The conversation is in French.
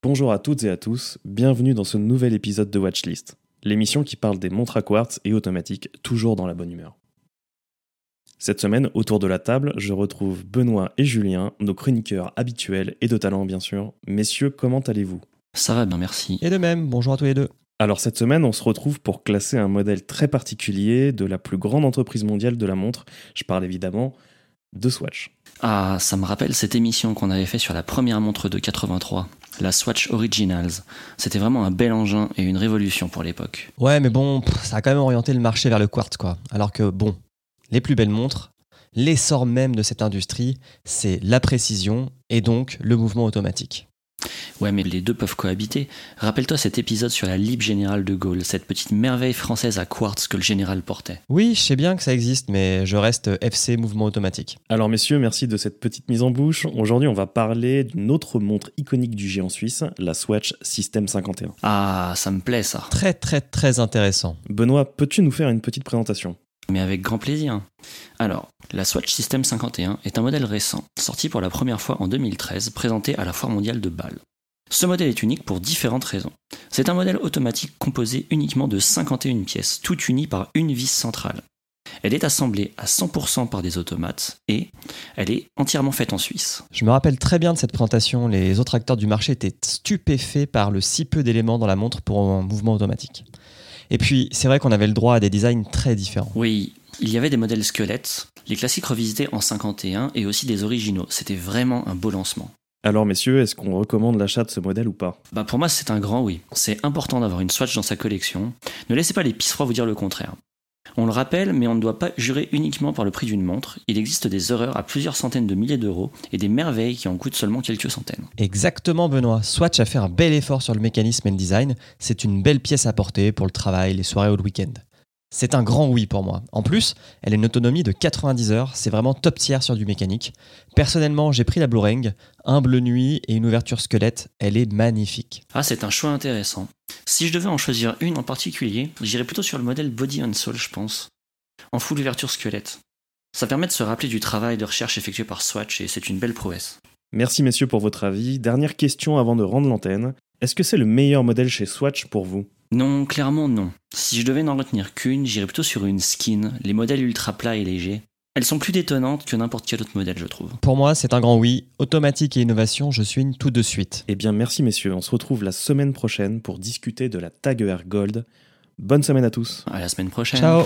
Bonjour à toutes et à tous, bienvenue dans ce nouvel épisode de Watchlist, l'émission qui parle des montres à quartz et automatiques, toujours dans la bonne humeur. Cette semaine, autour de la table, je retrouve Benoît et Julien, nos chroniqueurs habituels et de talent bien sûr. Messieurs, comment allez-vous? Ça va bien, merci. Et de même, bonjour à tous les deux. Alors cette semaine, on se retrouve pour classer un modèle très particulier de la plus grande entreprise mondiale de la montre. Je parle évidemment de Swatch. Ah, ça me rappelle cette émission qu'on avait fait sur la première montre de 83, la Swatch Originals. C'était vraiment un bel engin et une révolution pour l'époque. Ouais, mais bon, ça a quand même orienté le marché vers le quartz, quoi. Alors que, bon, les plus belles montres, l'essor même de cette industrie, c'est la précision et donc le mouvement automatique. Ouais, mais les deux peuvent cohabiter. Rappelle-toi cet épisode sur la Libre Générale de Gaulle, cette petite merveille française à quartz que le général portait. Oui, je sais bien que ça existe, mais je reste FC mouvement automatique. Alors messieurs, merci de cette petite mise en bouche. Aujourd'hui, on va parler d'une autre montre iconique du géant suisse, la Swatch System 51. Ah, ça me plaît ça. Très très très intéressant. Benoît, peux-tu nous faire une petite présentation? Mais avec grand plaisir. Alors, la Swatch System 51 est un modèle récent, sorti pour la première fois en 2013, présenté à la Foire mondiale de Bâle. Ce modèle est unique pour différentes raisons. C'est un modèle automatique composé uniquement de 51 pièces, toutes unies par une vis centrale. Elle est assemblée à 100% par des automates et elle est entièrement faite en Suisse. Je me rappelle très bien de cette présentation, les autres acteurs du marché étaient stupéfaits par le si peu d'éléments dans la montre pour un mouvement automatique. Et puis, c'est vrai qu'on avait le droit à des designs très différents. Oui, il y avait des modèles squelettes, les classiques revisités en 51 et aussi des originaux. C'était vraiment un beau lancement. Alors messieurs, est-ce qu'on recommande l'achat de ce modèle ou pas? Bah pour moi c'est un grand oui. C'est important d'avoir une Swatch dans sa collection. Ne laissez pas les pisserois vous dire le contraire. On le rappelle, mais on ne doit pas jurer uniquement par le prix d'une montre. Il existe des erreurs à plusieurs centaines de milliers d'euros et des merveilles qui en coûtent seulement quelques centaines. Exactement Benoît, Swatch a fait un bel effort sur le mécanisme et le design, c'est une belle pièce à porter pour le travail, les soirées ou le week-end. C'est un grand oui pour moi. En plus, elle a une autonomie de 90 heures, c'est vraiment top tiers sur du mécanique. Personnellement, j'ai pris la Blue un bleu nuit et une ouverture squelette, elle est magnifique. Ah, c'est un choix intéressant. Si je devais en choisir une en particulier, j'irais plutôt sur le modèle Body and Soul, je pense. En full ouverture squelette. Ça permet de se rappeler du travail de recherche effectué par Swatch et c'est une belle prouesse. Merci messieurs pour votre avis. Dernière question avant de rendre l'antenne. Est-ce que c'est le meilleur modèle chez Swatch pour vous? Non, clairement non. Si je devais n'en retenir qu'une, j'irais plutôt sur une skin, les modèles ultra plats et légers. Elles sont plus détonnantes que n'importe quel autre modèle, je trouve. Pour moi, c'est un grand oui. Automatique et innovation, je suis une tout de suite. Eh bien merci messieurs, on se retrouve la semaine prochaine pour discuter de la Tag Gold. Bonne semaine à tous. À la semaine prochaine. Ciao